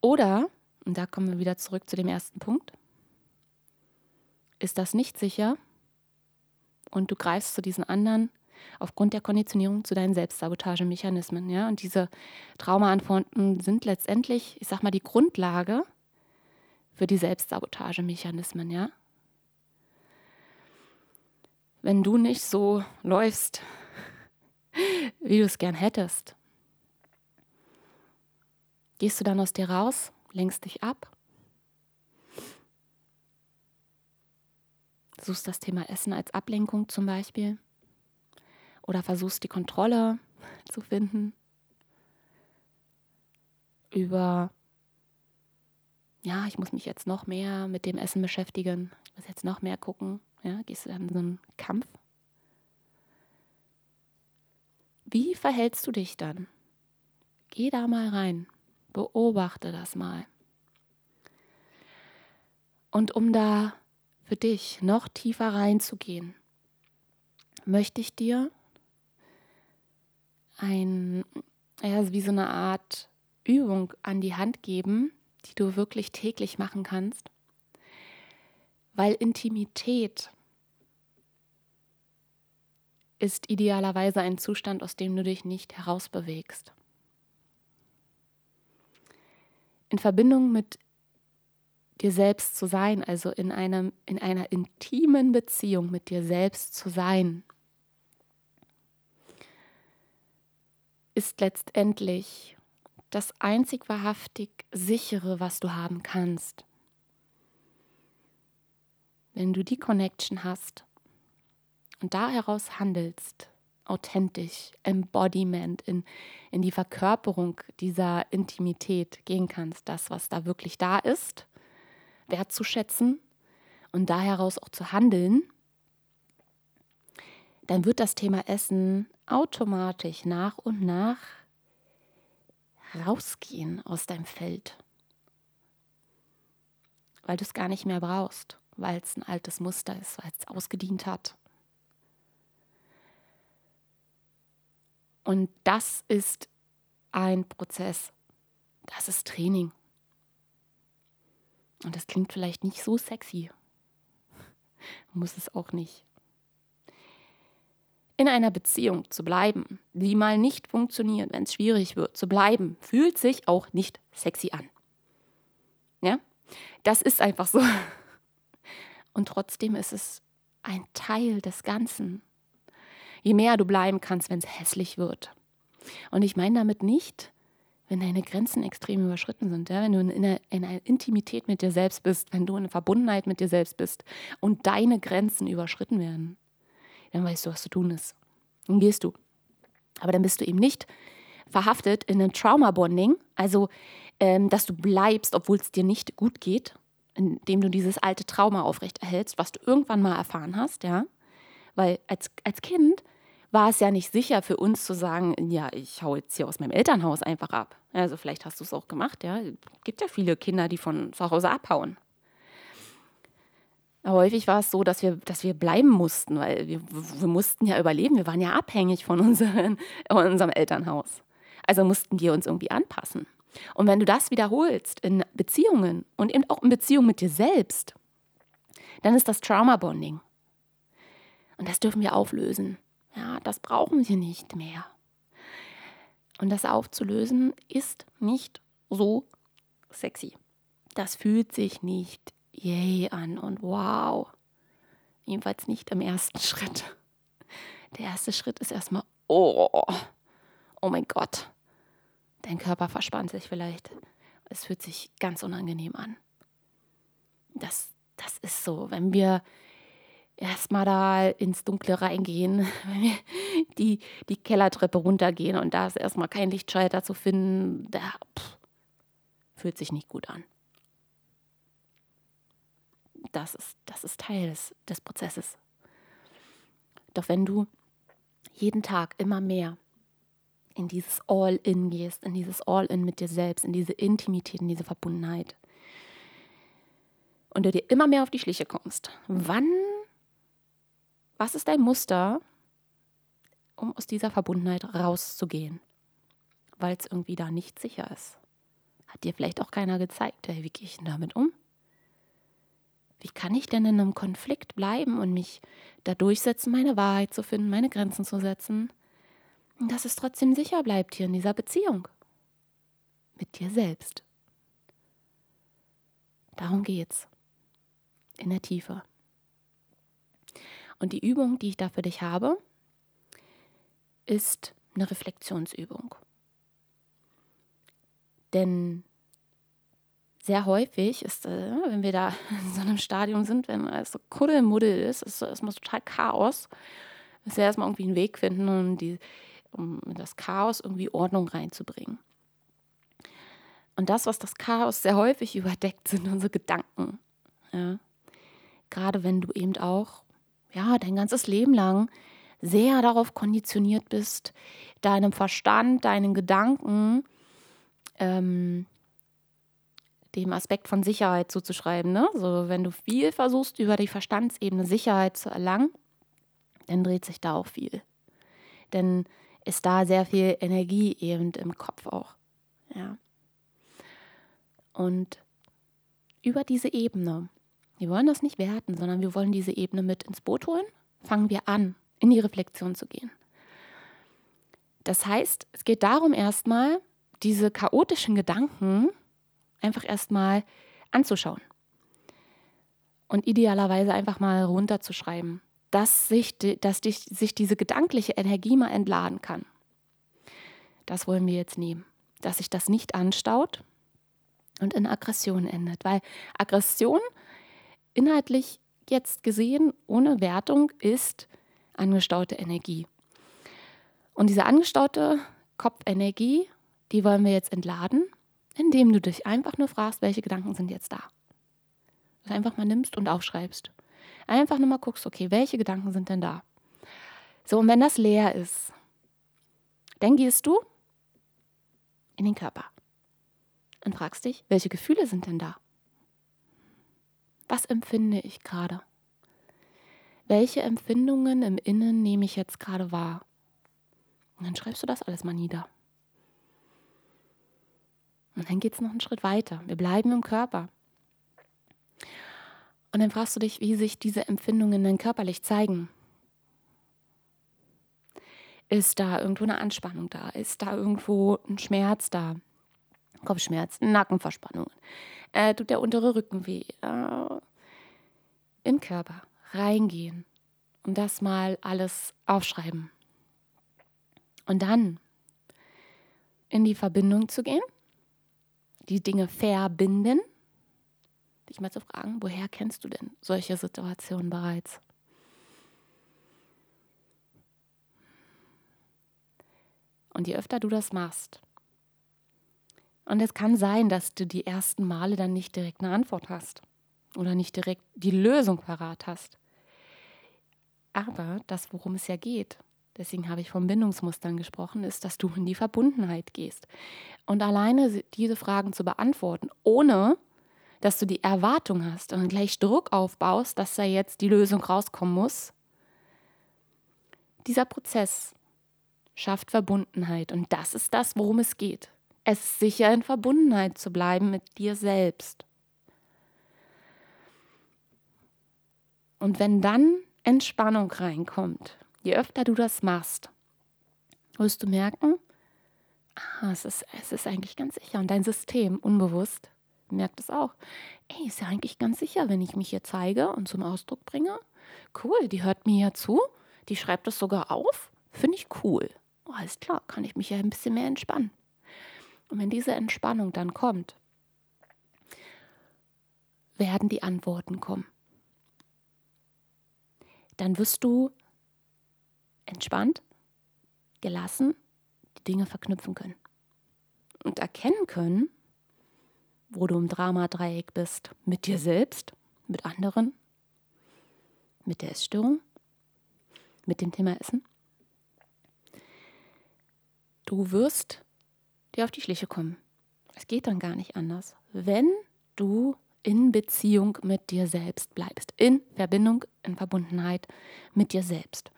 Oder, und da kommen wir wieder zurück zu dem ersten Punkt, ist das nicht sicher und du greifst zu diesen anderen aufgrund der Konditionierung zu deinen Selbstsabotagemechanismen. Ja? Und diese Traumaantworten sind letztendlich, ich sag mal, die Grundlage für die Selbstsabotagemechanismen. Ja? Wenn du nicht so läufst, wie du es gern hättest? Gehst du dann aus dir raus, lenkst dich ab? Suchst das Thema Essen als Ablenkung zum Beispiel? Oder versuchst die Kontrolle zu finden über, ja, ich muss mich jetzt noch mehr mit dem Essen beschäftigen, ich muss jetzt noch mehr gucken, ja, gehst du dann in so einen Kampf? Wie verhältst du dich dann? Geh da mal rein, beobachte das mal. Und um da für dich noch tiefer reinzugehen, möchte ich dir ein, ja, wie so eine Art Übung an die Hand geben, die du wirklich täglich machen kannst, weil Intimität ist idealerweise ein Zustand, aus dem du dich nicht herausbewegst. In Verbindung mit dir selbst zu sein, also in, einem, in einer intimen Beziehung mit dir selbst zu sein, ist letztendlich das einzig wahrhaftig sichere, was du haben kannst wenn du die Connection hast und da heraus handelst, authentisch, Embodiment, in, in die Verkörperung dieser Intimität gehen kannst, das, was da wirklich da ist, wertzuschätzen und da heraus auch zu handeln, dann wird das Thema Essen automatisch nach und nach rausgehen aus deinem Feld, weil du es gar nicht mehr brauchst weil es ein altes Muster ist, weil es ausgedient hat. Und das ist ein Prozess. Das ist Training. Und das klingt vielleicht nicht so sexy. *laughs* Muss es auch nicht. In einer Beziehung zu bleiben, die mal nicht funktioniert, wenn es schwierig wird, zu bleiben, fühlt sich auch nicht sexy an. Ja? Das ist einfach so. *laughs* Und trotzdem ist es ein Teil des Ganzen. Je mehr du bleiben kannst, wenn es hässlich wird. Und ich meine damit nicht, wenn deine Grenzen extrem überschritten sind, ja? wenn du in einer, in einer Intimität mit dir selbst bist, wenn du in Verbundenheit mit dir selbst bist und deine Grenzen überschritten werden, dann weißt du, was zu tun ist. Dann gehst du. Aber dann bist du eben nicht verhaftet in einem Trauma-Bonding, also ähm, dass du bleibst, obwohl es dir nicht gut geht, indem du dieses alte Trauma aufrechterhältst, was du irgendwann mal erfahren hast, ja. Weil als, als Kind war es ja nicht sicher für uns zu sagen, ja, ich hau jetzt hier aus meinem Elternhaus einfach ab. Also vielleicht hast du es auch gemacht, ja. Gibt ja viele Kinder, die von zu Hause abhauen. Aber häufig war es so, dass wir, dass wir bleiben mussten, weil wir, wir mussten ja überleben. Wir waren ja abhängig von, unseren, *laughs* von unserem Elternhaus. Also mussten wir uns irgendwie anpassen. Und wenn du das wiederholst in Beziehungen und eben auch in Beziehungen mit dir selbst, dann ist das Trauma Bonding. Und das dürfen wir auflösen. Ja, das brauchen wir nicht mehr. Und das aufzulösen ist nicht so sexy. Das fühlt sich nicht yay an und wow. Jedenfalls nicht im ersten *laughs* Schritt. Der erste Schritt ist erstmal, oh, oh mein Gott. Dein Körper verspannt sich vielleicht. Es fühlt sich ganz unangenehm an. Das, das ist so, wenn wir erstmal da ins Dunkle reingehen, *laughs* wenn wir die, die Kellertreppe runtergehen und da ist erstmal kein Lichtschalter zu finden, da pff, fühlt sich nicht gut an. Das ist, das ist Teil des, des Prozesses. Doch wenn du jeden Tag immer mehr in dieses All-In gehst, in dieses All-In mit dir selbst, in diese Intimität, in diese Verbundenheit, und du dir immer mehr auf die Schliche kommst, wann, was ist dein Muster, um aus dieser Verbundenheit rauszugehen? Weil es irgendwie da nicht sicher ist. Hat dir vielleicht auch keiner gezeigt, hey, wie gehe ich denn damit um? Wie kann ich denn in einem Konflikt bleiben und mich da durchsetzen, meine Wahrheit zu finden, meine Grenzen zu setzen, dass es trotzdem sicher bleibt hier in dieser Beziehung mit dir selbst? Darum geht's in der Tiefe. Und die Übung, die ich da für dich habe, ist eine Reflexionsübung. Denn sehr häufig ist, äh, wenn wir da in so einem Stadium sind, wenn es so Kuddelmuddel ist, ist erstmal total Chaos. Müssen wir erstmal irgendwie einen Weg finden, um, die, um das Chaos irgendwie Ordnung reinzubringen. Und das, was das Chaos sehr häufig *laughs* überdeckt, sind unsere Gedanken. Ja? Gerade wenn du eben auch, ja, dein ganzes Leben lang sehr darauf konditioniert bist, deinem Verstand, deinen Gedanken, ähm, dem Aspekt von Sicherheit zuzuschreiben. Ne? So, wenn du viel versuchst, über die Verstandsebene Sicherheit zu erlangen, dann dreht sich da auch viel. Denn ist da sehr viel Energie eben im Kopf auch. Ja. Und über diese Ebene wir wollen das nicht werten, sondern wir wollen diese Ebene mit ins Boot holen. Fangen wir an, in die Reflexion zu gehen. Das heißt, es geht darum, erstmal diese chaotischen Gedanken einfach erstmal anzuschauen. Und idealerweise einfach mal runterzuschreiben, dass sich, dass dich, sich diese gedankliche Energie mal entladen kann. Das wollen wir jetzt nehmen. Dass sich das nicht anstaut und in Aggression endet. Weil Aggression inhaltlich jetzt gesehen, ohne Wertung, ist angestaute Energie. Und diese angestaute Kopfenergie, die wollen wir jetzt entladen, indem du dich einfach nur fragst, welche Gedanken sind jetzt da. Das einfach mal nimmst und aufschreibst. Einfach nur mal guckst, okay, welche Gedanken sind denn da? So, und wenn das leer ist, dann gehst du in den Körper und fragst dich, welche Gefühle sind denn da? Was empfinde ich gerade? Welche Empfindungen im Innen nehme ich jetzt gerade wahr? Und dann schreibst du das alles mal nieder. Und dann geht es noch einen Schritt weiter. Wir bleiben im Körper. Und dann fragst du dich, wie sich diese Empfindungen dann körperlich zeigen. Ist da irgendwo eine Anspannung da? Ist da irgendwo ein Schmerz da? Kopfschmerzen, Nackenverspannungen. Äh, tut der untere Rücken weh. Äh, Im Körper reingehen und das mal alles aufschreiben. Und dann in die Verbindung zu gehen, die Dinge verbinden, dich mal zu fragen, woher kennst du denn solche Situationen bereits? Und je öfter du das machst, und es kann sein, dass du die ersten Male dann nicht direkt eine Antwort hast oder nicht direkt die Lösung parat hast. Aber das, worum es ja geht, deswegen habe ich von Bindungsmustern gesprochen, ist, dass du in die Verbundenheit gehst. Und alleine diese Fragen zu beantworten, ohne dass du die Erwartung hast und gleich Druck aufbaust, dass da jetzt die Lösung rauskommen muss, dieser Prozess schafft Verbundenheit. Und das ist das, worum es geht es sicher in Verbundenheit zu bleiben mit dir selbst. Und wenn dann Entspannung reinkommt, je öfter du das machst, wirst du merken, ah, es ist, es ist eigentlich ganz sicher. Und dein System unbewusst merkt es auch. Ey, ist ja eigentlich ganz sicher, wenn ich mich hier zeige und zum Ausdruck bringe. Cool, die hört mir ja zu, die schreibt das sogar auf. Finde ich cool. Oh, alles klar, kann ich mich ja ein bisschen mehr entspannen. Und wenn diese Entspannung dann kommt, werden die Antworten kommen. Dann wirst du entspannt, gelassen die Dinge verknüpfen können und erkennen können, wo du im Dramadreieck bist, mit dir selbst, mit anderen, mit der Essstörung, mit dem Thema Essen. Du wirst dir auf die Schliche kommen. Es geht dann gar nicht anders, wenn du in Beziehung mit dir selbst bleibst, in Verbindung, in Verbundenheit mit dir selbst.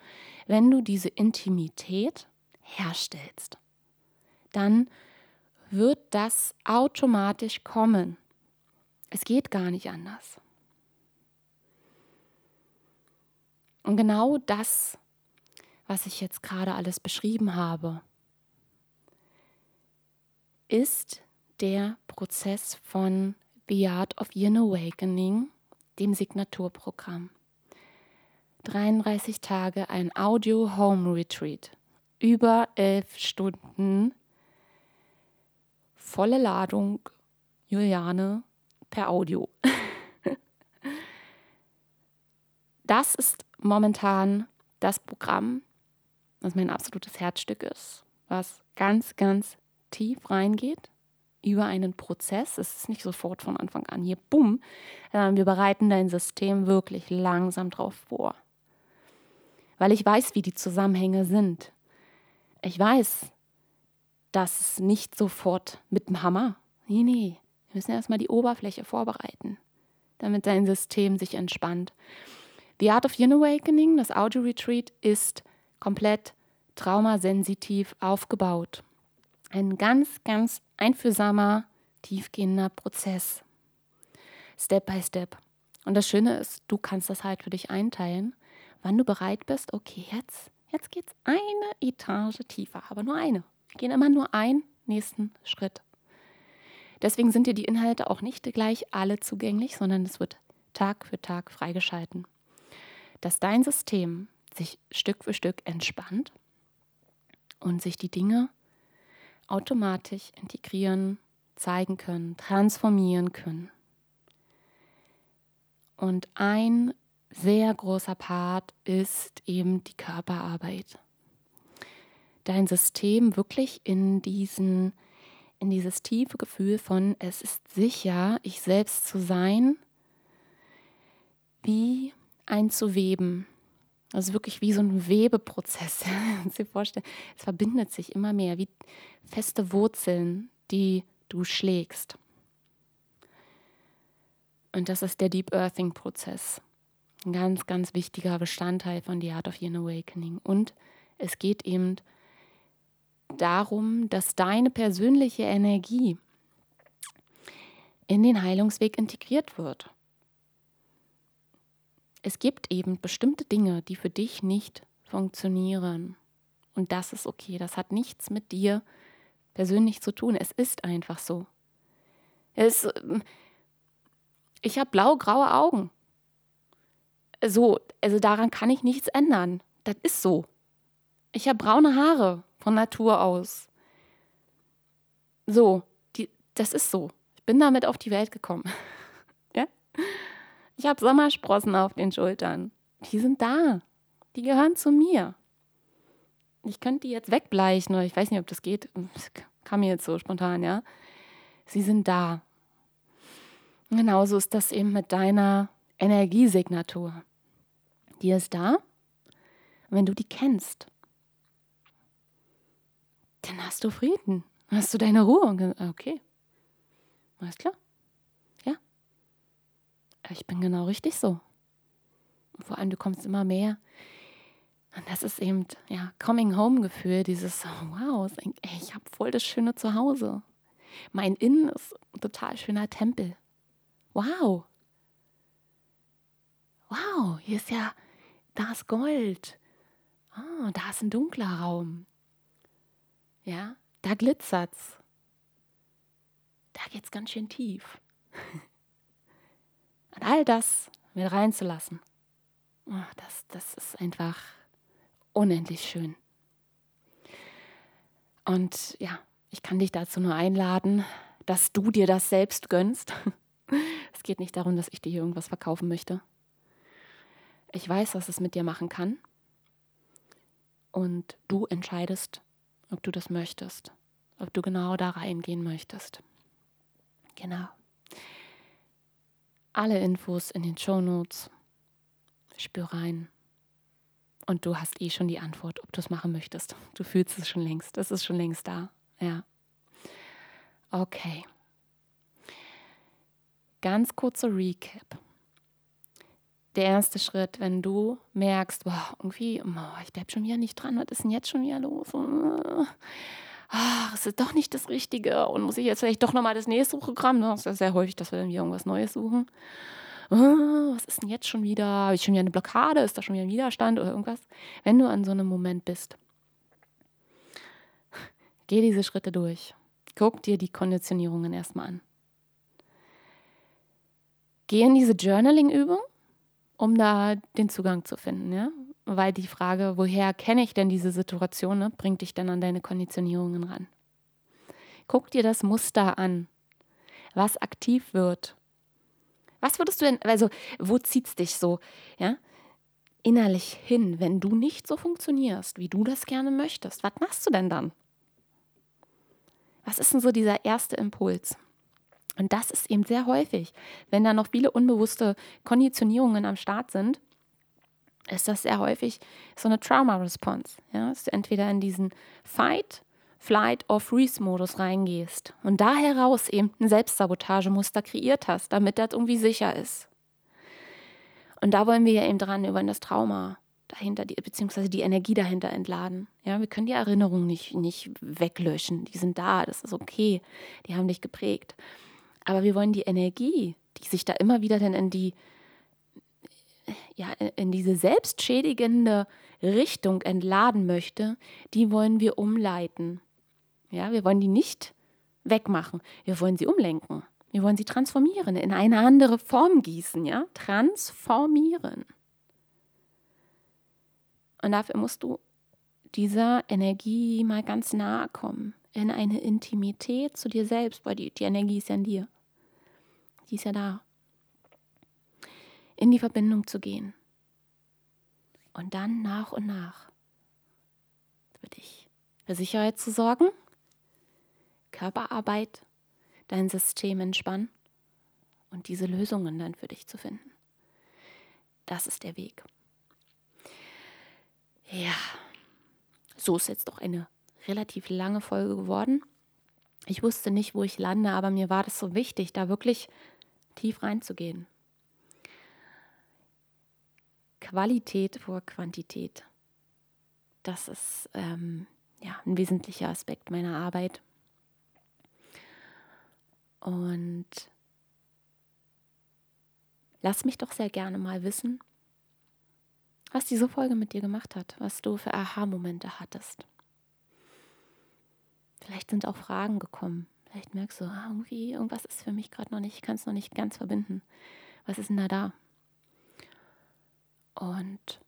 Wenn du diese Intimität herstellst, dann wird das automatisch kommen. Es geht gar nicht anders. Und genau das, was ich jetzt gerade alles beschrieben habe, ist der Prozess von The Art of Yin Awakening, dem Signaturprogramm. 33 Tage ein Audio Home Retreat. Über elf Stunden volle Ladung Juliane per Audio. *laughs* das ist momentan das Programm, was mein absolutes Herzstück ist, was ganz, ganz tief reingeht über einen Prozess. Es ist nicht sofort von Anfang an hier, bumm, sondern wir bereiten dein System wirklich langsam drauf vor. Weil ich weiß, wie die Zusammenhänge sind. Ich weiß, dass es nicht sofort mit dem Hammer. Nee, nee. Wir müssen erstmal die Oberfläche vorbereiten, damit dein System sich entspannt. The Art of Yin Awakening, das Audio Retreat, ist komplett traumasensitiv aufgebaut. Ein ganz, ganz einfühlsamer, tiefgehender Prozess. Step by Step. Und das Schöne ist, du kannst das halt für dich einteilen, wann du bereit bist. Okay, jetzt, jetzt es eine Etage tiefer, aber nur eine. Gehen immer nur einen nächsten Schritt. Deswegen sind dir die Inhalte auch nicht gleich alle zugänglich, sondern es wird Tag für Tag freigeschalten. Dass dein System sich Stück für Stück entspannt und sich die Dinge automatisch integrieren, zeigen können, transformieren können. Und ein sehr großer Part ist eben die Körperarbeit. Dein System wirklich in diesen in dieses tiefe Gefühl von es ist sicher, ich selbst zu sein, wie einzuweben. Also wirklich wie so ein Webeprozess. *laughs* Dir vorstellen, es verbindet sich immer mehr, wie feste Wurzeln, die du schlägst. Und das ist der Deep Earthing Prozess. Ein ganz, ganz wichtiger Bestandteil von The Art of Yin Awakening. Und es geht eben darum, dass deine persönliche Energie in den Heilungsweg integriert wird es gibt eben bestimmte Dinge, die für dich nicht funktionieren. Und das ist okay. Das hat nichts mit dir persönlich zu tun. Es ist einfach so. Es, ähm, ich habe blau-graue Augen. So, also daran kann ich nichts ändern. Das ist so. Ich habe braune Haare von Natur aus. So, die, das ist so. Ich bin damit auf die Welt gekommen. *laughs* ja? Ich habe Sommersprossen auf den Schultern. Die sind da. Die gehören zu mir. Ich könnte die jetzt wegbleichen oder ich weiß nicht, ob das geht. Das kam mir jetzt so spontan, ja. Sie sind da. Genauso ist das eben mit deiner Energiesignatur. Die ist da. Wenn du die kennst, dann hast du Frieden. Hast du deine Ruhe. Okay. Alles klar ich bin genau richtig so. Und vor allem, du kommst immer mehr. Und das ist eben, ja, Coming-Home-Gefühl, dieses, wow, ich habe voll das schöne Zuhause. Mein Innen ist ein total schöner Tempel. Wow. Wow, hier ist ja das Gold. Oh, da ist ein dunkler Raum. Ja, da glitzert's. Da geht's ganz schön tief. *laughs* Und all das mit reinzulassen, oh, das, das ist einfach unendlich schön. Und ja, ich kann dich dazu nur einladen, dass du dir das selbst gönnst. *laughs* Es geht nicht darum, dass ich dir hier irgendwas verkaufen möchte. Ich weiß, was es mit dir machen kann. Und du entscheidest, ob du das möchtest, ob du genau da reingehen möchtest. Genau. Alle Infos in den Show Notes. Spür rein. Und du hast eh schon die Antwort, ob du es machen möchtest. Du fühlst es schon längst. Es ist schon längst da. Ja. Okay. Ganz kurzer Recap. Der erste Schritt, wenn du merkst, boah, irgendwie, boah, ich bleib schon wieder nicht dran, was ist denn jetzt schon wieder los? Ach, es ist doch nicht das Richtige und muss ich jetzt vielleicht doch nochmal das nächste Programm? Das ist ja sehr häufig, dass wir dann wieder irgendwas Neues suchen. Oh, was ist denn jetzt schon wieder? Habe ich schon wieder eine Blockade? Ist da schon wieder ein Widerstand oder irgendwas? Wenn du an so einem Moment bist, geh diese Schritte durch. Guck dir die Konditionierungen erstmal an. Geh in diese Journaling-Übung, um da den Zugang zu finden, ja? Weil die Frage, woher kenne ich denn diese Situation, ne, bringt dich dann an deine Konditionierungen ran. Guck dir das Muster an, was aktiv wird. Was würdest du denn, also wo zieht es dich so, ja? Innerlich hin, wenn du nicht so funktionierst, wie du das gerne möchtest. Was machst du denn dann? Was ist denn so dieser erste Impuls? Und das ist eben sehr häufig, wenn da noch viele unbewusste Konditionierungen am Start sind, ist das sehr häufig so eine Trauma-Response. Ja? Dass du entweder in diesen Fight, Flight or Freeze-Modus reingehst und da heraus eben ein Selbstsabotagemuster kreiert hast, damit das irgendwie sicher ist. Und da wollen wir ja eben dran über das Trauma dahinter, die, beziehungsweise die Energie dahinter entladen. Ja, wir können die Erinnerungen nicht, nicht weglöschen. Die sind da, das ist okay. Die haben dich geprägt. Aber wir wollen die Energie, die sich da immer wieder dann in die, ja, in diese selbstschädigende Richtung entladen möchte, die wollen wir umleiten. Ja, wir wollen die nicht wegmachen. Wir wollen sie umlenken. Wir wollen sie transformieren, in eine andere Form gießen, ja? Transformieren. Und dafür musst du dieser Energie mal ganz nahe kommen, in eine Intimität zu dir selbst, weil die, die Energie ist ja in dir. Die ist ja da. In die Verbindung zu gehen. Und dann nach und nach für dich für Sicherheit zu sorgen, Körperarbeit, dein System entspannen und diese Lösungen dann für dich zu finden. Das ist der Weg. Ja, so ist jetzt doch eine relativ lange Folge geworden. Ich wusste nicht, wo ich lande, aber mir war das so wichtig, da wirklich tief reinzugehen. Qualität vor Quantität. Das ist ähm, ja, ein wesentlicher Aspekt meiner Arbeit. Und lass mich doch sehr gerne mal wissen, was diese Folge mit dir gemacht hat, was du für Aha-Momente hattest. Vielleicht sind auch Fragen gekommen, Vielleicht merkst du, ah, irgendwie, irgendwas ist für mich gerade noch nicht, ich kann es noch nicht ganz verbinden. Was ist denn da da? Und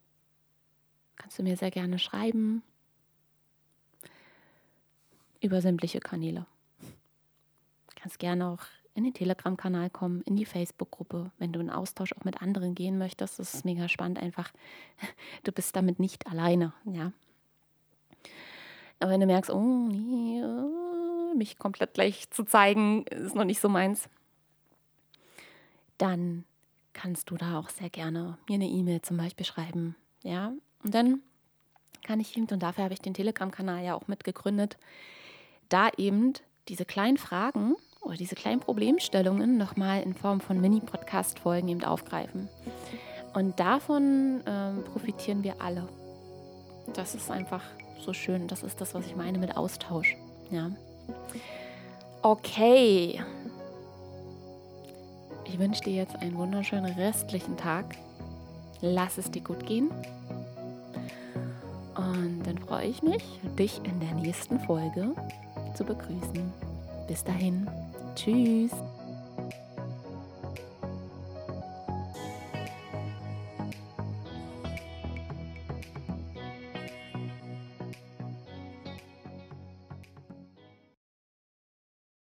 kannst du mir sehr gerne schreiben über sämtliche Kanäle. Kannst gerne auch in den Telegram-Kanal kommen, in die Facebook-Gruppe, wenn du in Austausch auch mit anderen gehen möchtest. Das ist mega spannend einfach. *laughs* Du bist damit nicht alleine, ja. Aber wenn du merkst, oh nee, mich komplett gleich zu zeigen, ist noch nicht so meins, dann kannst du da auch sehr gerne mir eine E-Mail zum Beispiel schreiben. Ja, und dann kann ich eben, und dafür habe ich den Telegram-Kanal ja auch mitgegründet, da eben diese kleinen Fragen oder diese kleinen Problemstellungen nochmal in Form von Mini-Podcast-Folgen eben aufgreifen. Und davon ähm, profitieren wir alle. Das ist einfach so schön. Das ist das, was ich meine mit Austausch. Ja. Okay. Ich wünsche dir jetzt einen wunderschönen restlichen Tag. Lass es dir gut gehen. Und dann freue ich mich, dich in der nächsten Folge zu begrüßen. Bis dahin, tschüss.